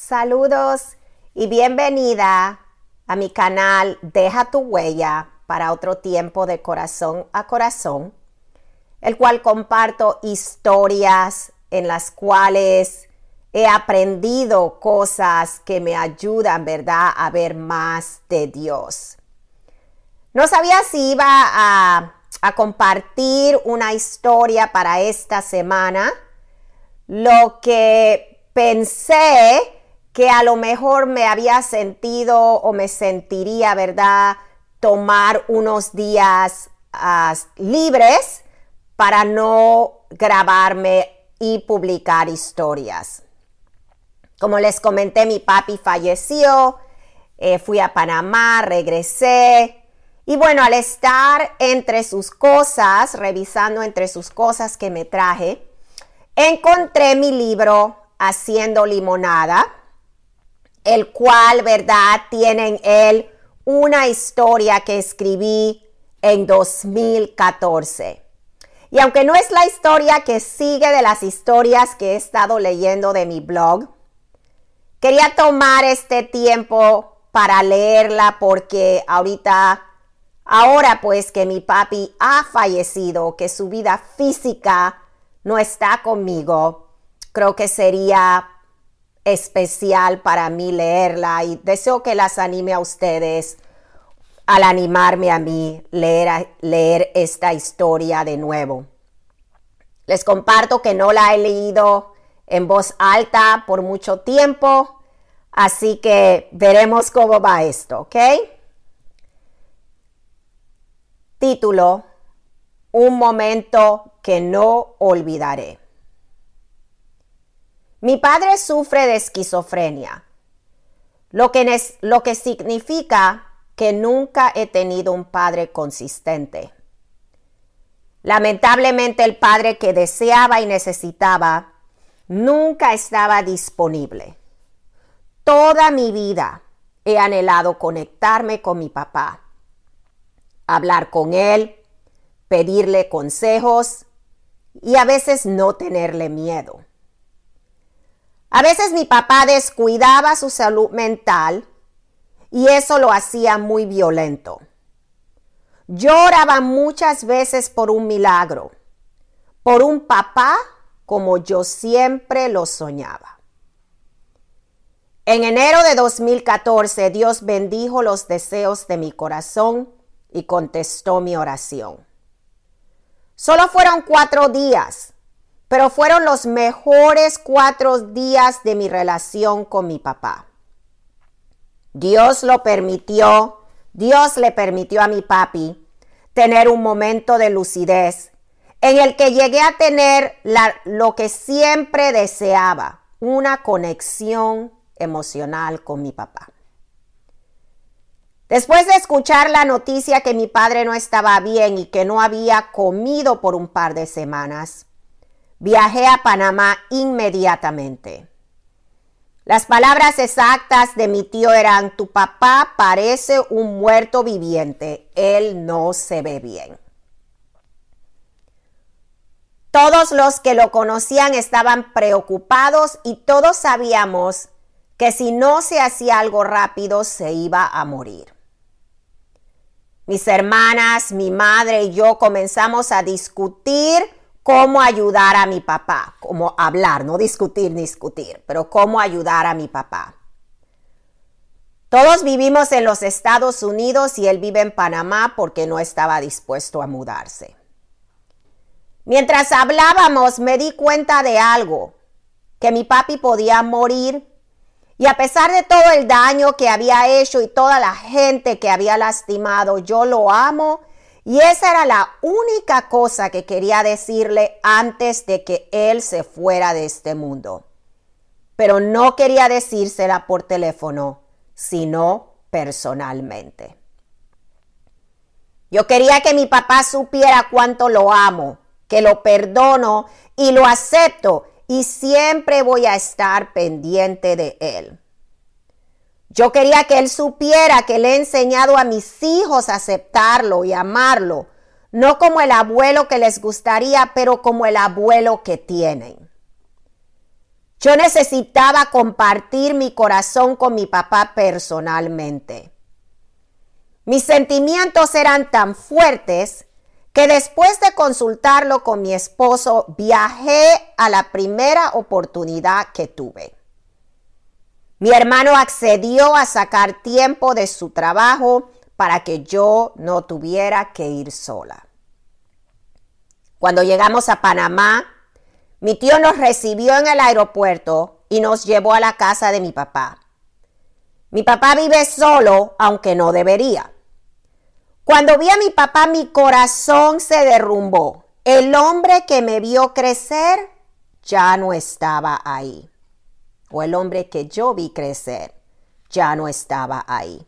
Saludos y bienvenida a mi canal Deja tu huella para otro tiempo de corazón a corazón, el cual comparto historias en las cuales he aprendido cosas que me ayudan, ¿verdad?, a ver más de Dios. No sabía si iba a, a compartir una historia para esta semana. Lo que pensé que a lo mejor me había sentido o me sentiría, ¿verdad? Tomar unos días libres para no grabarme y publicar historias. Como les comenté, mi papi falleció, eh, fui a Panamá, regresé. Y bueno, al estar entre sus cosas, revisando entre sus cosas que me traje, encontré mi libro Haciendo Limonada el cual, ¿verdad? Tiene en él una historia que escribí en 2014. Y aunque no es la historia que sigue de las historias que he estado leyendo de mi blog, quería tomar este tiempo para leerla porque ahorita, ahora pues que mi papi ha fallecido, que su vida física no está conmigo, creo que sería especial para mí leerla y deseo que las anime a ustedes al animarme a mí leer, leer esta historia de nuevo. Les comparto que no la he leído en voz alta por mucho tiempo, así que veremos cómo va esto, ¿ok? Título, Un momento que no olvidaré. Mi padre sufre de esquizofrenia, lo que, lo que significa que nunca he tenido un padre consistente. Lamentablemente el padre que deseaba y necesitaba nunca estaba disponible. Toda mi vida he anhelado conectarme con mi papá, hablar con él, pedirle consejos y a veces no tenerle miedo. A veces mi papá descuidaba su salud mental y eso lo hacía muy violento. Lloraba muchas veces por un milagro, por un papá como yo siempre lo soñaba. En enero de 2014 Dios bendijo los deseos de mi corazón y contestó mi oración. Solo fueron cuatro días pero fueron los mejores cuatro días de mi relación con mi papá. Dios lo permitió, Dios le permitió a mi papi tener un momento de lucidez en el que llegué a tener lo que siempre deseaba, una conexión emocional con mi papá. Después de escuchar la noticia que mi padre no estaba bien y que no había comido por un par de semanas, Viajé a Panamá inmediatamente. Las palabras exactas de mi tío eran, tu papá parece un muerto viviente, él no se ve bien. Todos los que lo conocían estaban preocupados y todos sabíamos que si no se hacía algo rápido se iba a morir. Mis hermanas, mi madre y yo comenzamos a discutir cómo ayudar a mi papá, cómo hablar, no discutir discutir, pero cómo ayudar a mi papá. Todos vivimos en los Estados Unidos y él vive en Panamá porque no estaba dispuesto a mudarse. Mientras hablábamos me di cuenta de algo, que mi papi podía morir y a pesar de todo el daño que había hecho y toda la gente que había lastimado, yo lo amo y esa era la única cosa que quería decirle antes de que él se fuera de este mundo. Pero no quería decírsela por teléfono, sino personalmente. Yo quería que mi papá supiera cuánto lo amo, que lo perdono y lo acepto y siempre voy a estar pendiente de él. Yo quería que él supiera que le he enseñado a mis hijos a aceptarlo y amarlo, no como el abuelo que les gustaría, pero como el abuelo que tienen. Yo necesitaba compartir mi corazón con mi papá personalmente. Mis sentimientos eran tan fuertes que después de consultarlo con mi esposo viajé a la primera oportunidad que tuve. Mi hermano accedió a sacar tiempo de su trabajo para que yo no tuviera que ir sola. Cuando llegamos a Panamá, mi tío nos recibió en el aeropuerto y nos llevó a la casa de mi papá. Mi papá vive solo, aunque no debería. Cuando vi a mi papá, mi corazón se derrumbó. El hombre que me vio crecer ya no estaba ahí. O el hombre que yo vi crecer ya no estaba ahí.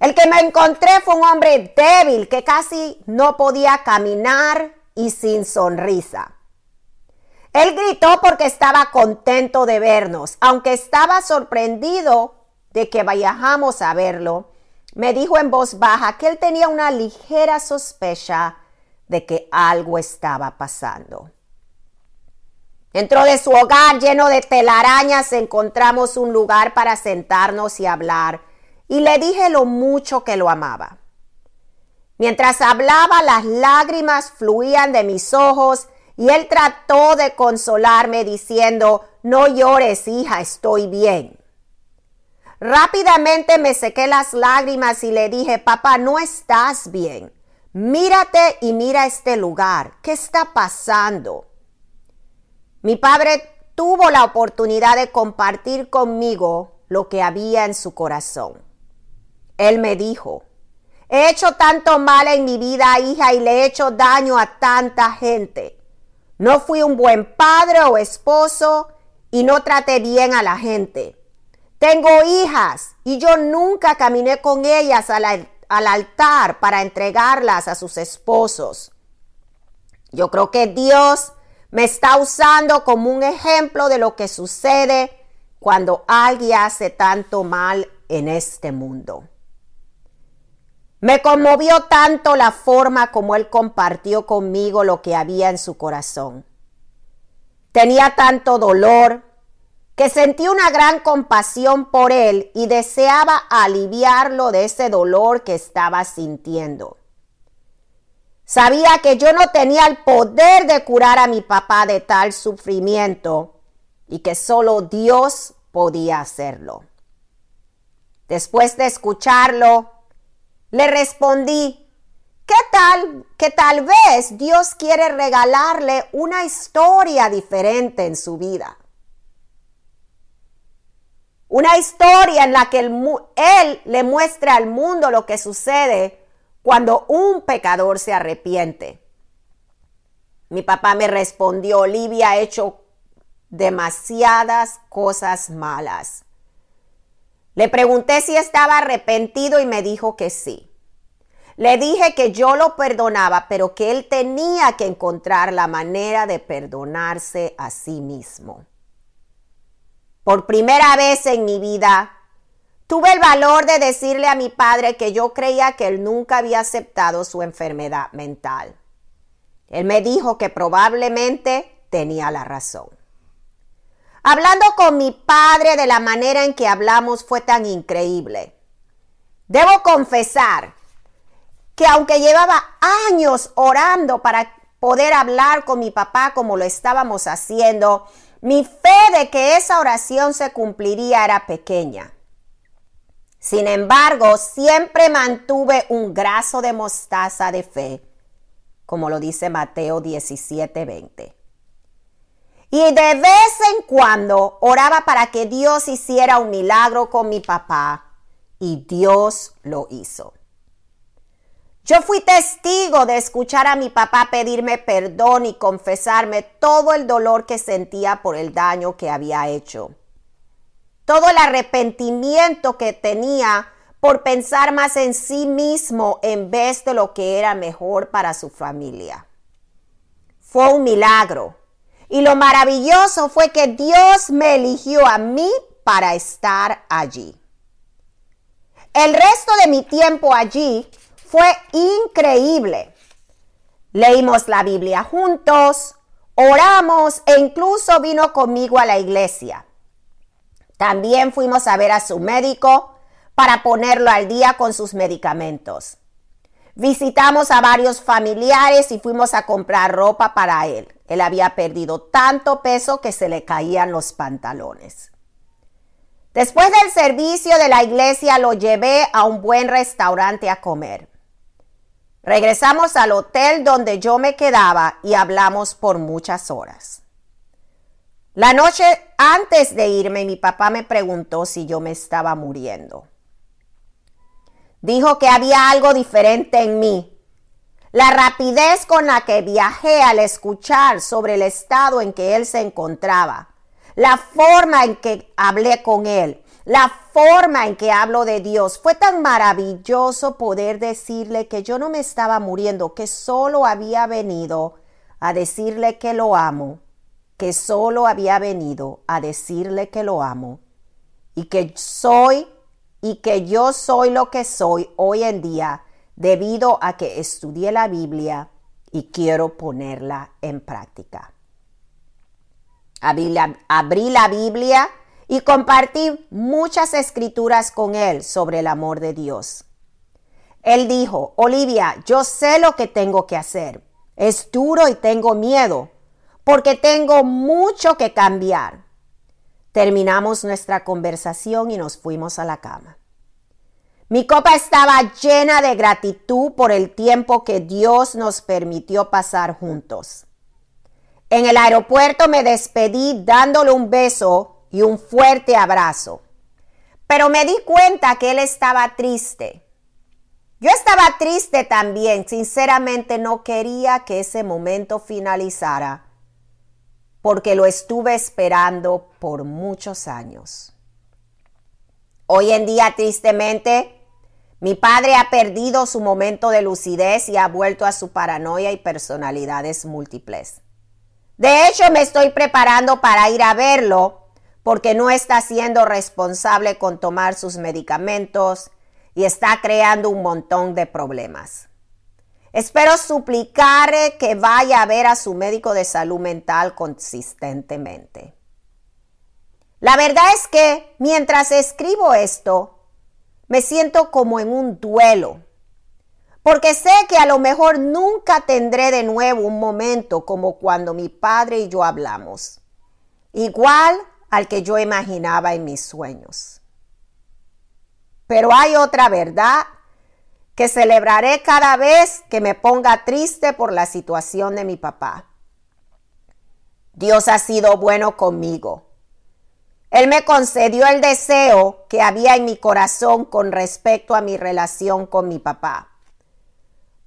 El que me encontré fue un hombre débil que casi no podía caminar y sin sonrisa. Él gritó porque estaba contento de vernos, aunque estaba sorprendido de que vayamos a verlo me dijo en voz baja que él tenía una ligera sospecha de que algo estaba pasando. Dentro de su hogar lleno de telarañas encontramos un lugar para sentarnos y hablar y le dije lo mucho que lo amaba. Mientras hablaba las lágrimas fluían de mis ojos y él trató de consolarme diciendo, no llores hija, estoy bien. Rápidamente me sequé las lágrimas y le dije, papá, no estás bien. Mírate y mira este lugar. ¿Qué está pasando? Mi padre tuvo la oportunidad de compartir conmigo lo que había en su corazón. Él me dijo, he hecho tanto mal en mi vida, hija, y le he hecho daño a tanta gente. No fui un buen padre o esposo y no traté bien a la gente. Tengo hijas y yo nunca caminé con ellas al, al altar para entregarlas a sus esposos. Yo creo que Dios me está usando como un ejemplo de lo que sucede cuando alguien hace tanto mal en este mundo. Me conmovió tanto la forma como él compartió conmigo lo que había en su corazón. Tenía tanto dolor, que sentí una gran compasión por él y deseaba aliviarlo de ese dolor que estaba sintiendo. Sabía que yo no tenía el poder de curar a mi papá de tal sufrimiento y que solo Dios podía hacerlo. Después de escucharlo, le respondí, ¿qué tal que tal vez Dios quiere regalarle una historia diferente en su vida? Una historia en la que él le muestra al mundo lo que sucede cuando un pecador se arrepiente. Mi papá me respondió, Olivia ha hecho demasiadas cosas malas. Le pregunté si estaba arrepentido y me dijo que sí. Le dije que yo lo perdonaba, pero que él tenía que encontrar la manera de perdonarse a sí mismo. Por primera vez en mi vida, tuve el valor de decirle a mi padre que yo creía que él nunca había aceptado su enfermedad mental. Él me dijo que probablemente tenía la razón. Hablando con mi padre de la manera en que hablamos fue tan increíble. Debo confesar que aunque llevaba años orando para poder hablar con mi papá como lo estábamos haciendo, mi fe de que esa oración se cumpliría era pequeña. Sin embargo, siempre mantuve un graso de mostaza de fe, como lo dice Mateo 17:20. Y de vez en cuando oraba para que Dios hiciera un milagro con mi papá, y Dios lo hizo. Yo fui testigo de escuchar a mi papá pedirme perdón y confesarme todo el dolor que sentía por el daño que había hecho. Todo el arrepentimiento que tenía por pensar más en sí mismo en vez de lo que era mejor para su familia. Fue un milagro. Y lo maravilloso fue que Dios me eligió a mí para estar allí. El resto de mi tiempo allí fue increíble. Leímos la Biblia juntos, Oramos e incluso vino conmigo a la iglesia. También fuimos a ver a su médico para ponerlo al día con sus medicamentos. Visitamos a varios familiares y fuimos a comprar ropa para él. Él había perdido tanto peso que se le caían los pantalones. Después del servicio de la iglesia lo llevé a un buen restaurante a comer. Regresamos al hotel donde yo me quedaba y hablamos por muchas horas. La noche antes de irme, mi papá me preguntó si yo me estaba muriendo. Dijo que había algo diferente en mí. La rapidez con la que viajé al escuchar sobre el estado en que él se encontraba. La forma en que hablé con él. La forma en que hablo de Dios. Fue tan maravilloso poder decirle que yo no me estaba muriendo, que solo había venido a decirle que lo amo, que solo había venido a decirle que lo amo y que soy y que yo soy lo que soy hoy en día debido a que estudié la Biblia y quiero ponerla en práctica. Abrí la, Biblia y compartí muchas escrituras con él sobre el amor de Dios. Él dijo, Olivia, yo sé lo que tengo que hacer. Es duro y tengo miedo, porque tengo mucho que cambiar. Terminamos nuestra conversación y nos fuimos a la cama. Mi copa estaba llena de gratitud por el tiempo que Dios nos permitió pasar juntos. En el aeropuerto me despedí dándole un beso y un fuerte abrazo. Pero me di cuenta que él estaba triste. Yo estaba triste también. Sinceramente no quería que ese momento finalizara porque lo estuve esperando por muchos años. Hoy en día, tristemente, mi padre ha perdido su momento de lucidez y ha vuelto a su paranoia y personalidades múltiples. De hecho, me estoy preparando para ir a verlo porque no está siendo responsable con tomar sus medicamentos y está creando un montón de problemas. Espero suplicarle que vaya a ver a su médico de salud mental consistentemente. La verdad es que mientras escribo esto, me siento como en un duelo, porque sé que a lo mejor nunca tendré de nuevo un momento como cuando mi padre y yo hablamos, igual al que yo imaginaba en mis sueños. Pero hay otra verdad que celebraré cada vez que me ponga triste por la situación de mi papá. Dios ha sido bueno conmigo. Él me concedió el deseo que había en mi corazón con respecto a mi relación con mi papá.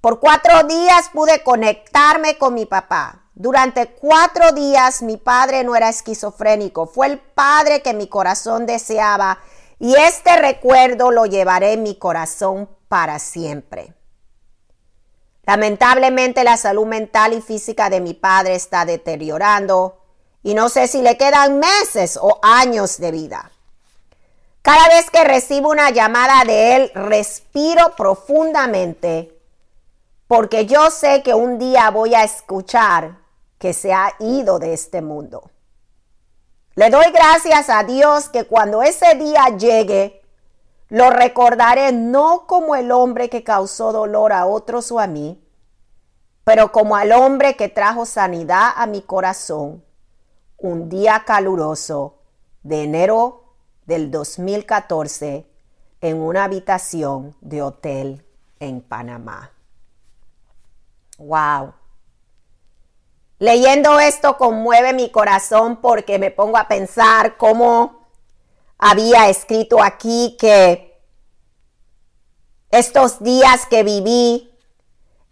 Por cuatro días pude conectarme con mi papá. Durante cuatro días mi padre no era esquizofrénico, fue el padre que mi corazón deseaba y este recuerdo lo llevaré en mi corazón para siempre. Lamentablemente la salud mental y física de mi padre está deteriorando y no sé si le quedan meses o años de vida. Cada vez que recibo una llamada de él, respiro profundamente porque yo sé que un día voy a escuchar que se ha ido de este mundo. Le doy gracias a Dios que cuando ese día llegue, lo recordaré no como el hombre que causó dolor a otros o a mí, pero como al hombre que trajo sanidad a mi corazón un día caluroso de enero del 2014 en una habitación de hotel en Panamá. Wow. Leyendo esto conmueve mi corazón porque me pongo a pensar cómo había escrito aquí que estos días que viví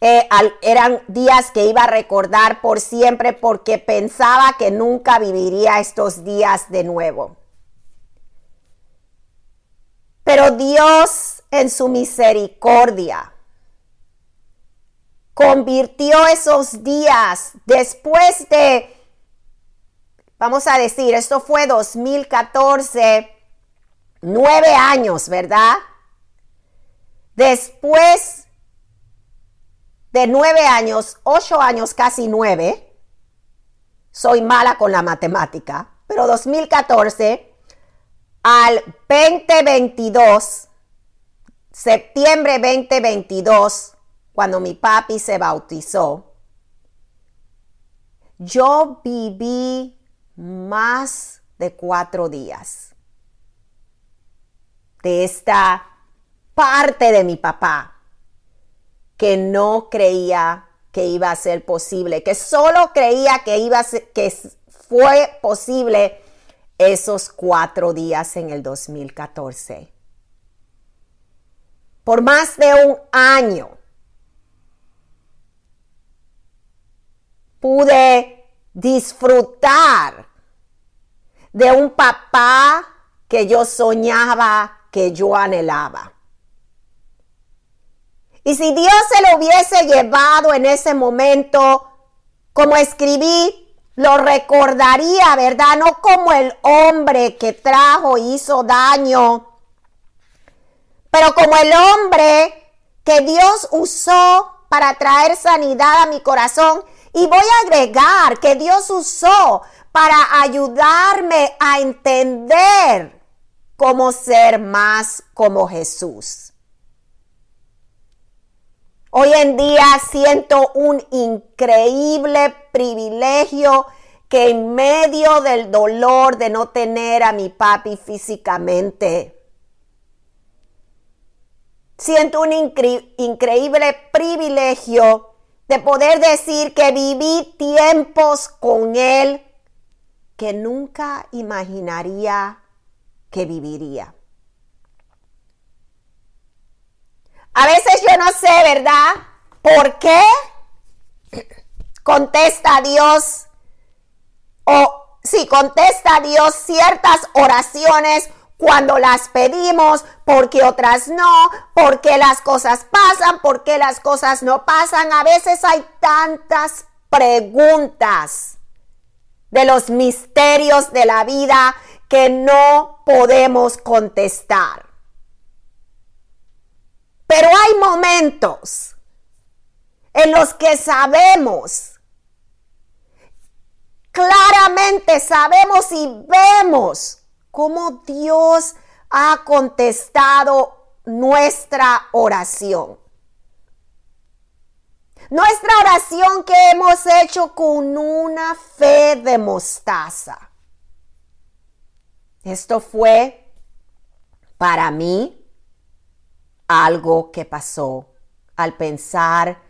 eh, eran días que iba a recordar por siempre porque pensaba que nunca viviría estos días de nuevo. Pero Dios en su misericordia convirtió esos días después de, vamos a decir, esto fue 2014, nueve años, ¿verdad? Después de nueve años, ocho años, casi nueve, soy mala con la matemática, pero 2014 al 2022, septiembre 2022, cuando mi papi se bautizó, yo viví más de cuatro días de esta parte de mi papá que no creía que iba a ser posible, que solo creía que iba que fue posible esos cuatro días en el 2014. Por más de un año pude disfrutar de un papá que yo soñaba, que yo anhelaba. Y si Dios se lo hubiese llevado en ese momento, como escribí, lo recordaría, ¿verdad? No como el hombre que trajo hizo daño, pero como el hombre que Dios usó para traer sanidad a mi corazón. Y voy a agregar que Dios usó para ayudarme a entender cómo ser más como Jesús. Hoy en día siento un increíble privilegio que en medio del dolor de no tener a mi papi físicamente, siento un increíble privilegio de poder decir que viví tiempos con él que nunca imaginaría que viviría. A veces yo no sé, ¿verdad? ¿Por qué? Contesta Dios. O si contesta Dios ciertas oraciones cuando las pedimos, porque otras no, porque las cosas pasan, porque las cosas no pasan. A veces hay tantas preguntas de los misterios de la vida que no podemos contestar. Pero hay momentos en los que sabemos, claramente sabemos y vemos cómo Dios ha contestado nuestra oración. Nuestra oración que hemos hecho con una fe de mostaza. Esto fue para mí algo que pasó al pensar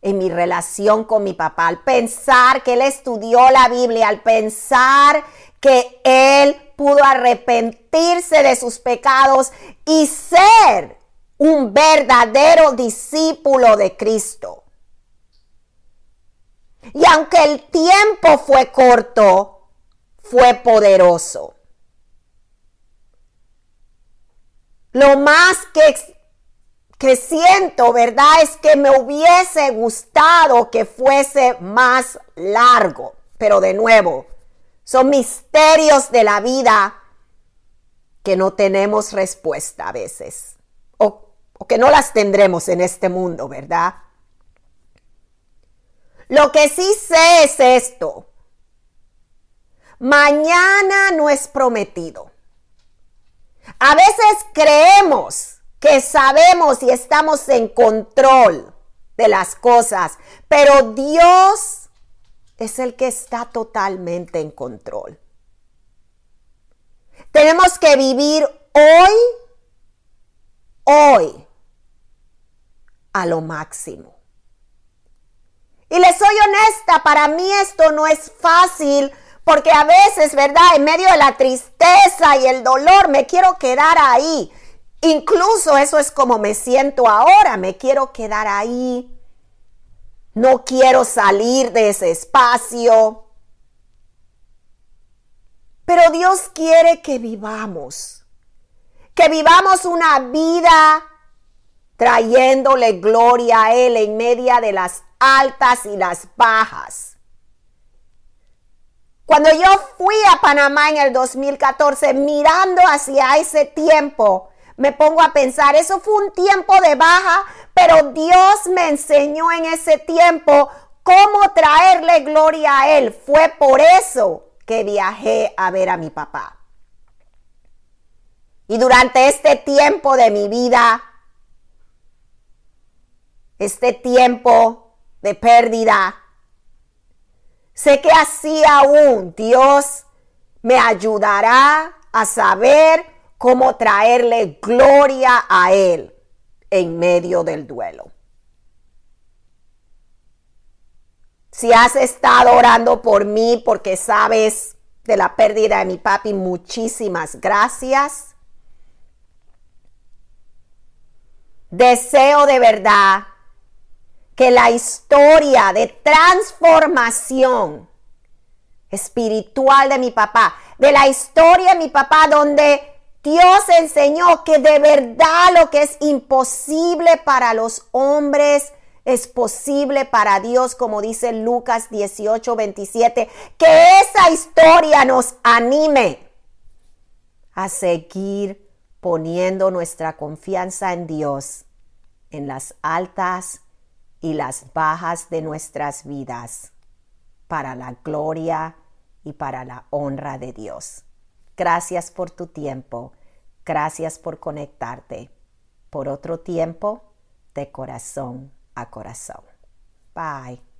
en mi relación con mi papá, al pensar que él estudió la Biblia, al pensar que él pudo arrepentirse de sus pecados y ser un verdadero discípulo de Cristo. Y aunque el tiempo fue corto, fue poderoso. Lo más que que siento, ¿verdad? Es que me hubiese gustado que fuese más largo. Pero de nuevo, son misterios de la vida que no tenemos respuesta a veces. O, o que no las tendremos en este mundo, ¿verdad? Lo que sí sé es esto. Mañana no es prometido. A veces creemos que sabemos y estamos en control de las cosas, pero Dios es el que está totalmente en control. Tenemos que vivir hoy, hoy, a lo máximo. Y les soy honesta, para mí esto no es fácil porque a veces, ¿verdad? En medio de la tristeza y el dolor me quiero quedar ahí. Incluso eso es como me siento ahora, me quiero quedar ahí. No quiero salir de ese espacio. Pero Dios quiere que vivamos, que vivamos una vida trayéndole gloria a Él en medio de las altas y las bajas. Cuando yo fui a Panamá en el 2014, mirando hacia ese tiempo, me pongo a pensar, eso fue un tiempo de baja, pero Dios me enseñó en ese tiempo cómo traerle gloria a Él. Fue por eso que viajé a ver a mi papá. Y durante este tiempo de mi vida, este tiempo de pérdida, sé que así aún Dios me ayudará a saber cómo traerle gloria a Él en medio del duelo. Si has estado orando por mí porque sabes de la pérdida de mi papi, muchísimas gracias. Deseo de verdad que la historia de transformación espiritual de mi papá, de la historia de mi papá donde Dios enseñó que de verdad lo que es imposible para los hombres es posible para Dios, como dice Lucas 18, 27. Que esa historia nos anime a seguir poniendo nuestra confianza en Dios en las altas y las bajas de nuestras vidas para la gloria y para la honra de Dios. Gracias por tu tiempo. Gracias por conectarte. Por otro tiempo, de corazón a corazón. Bye.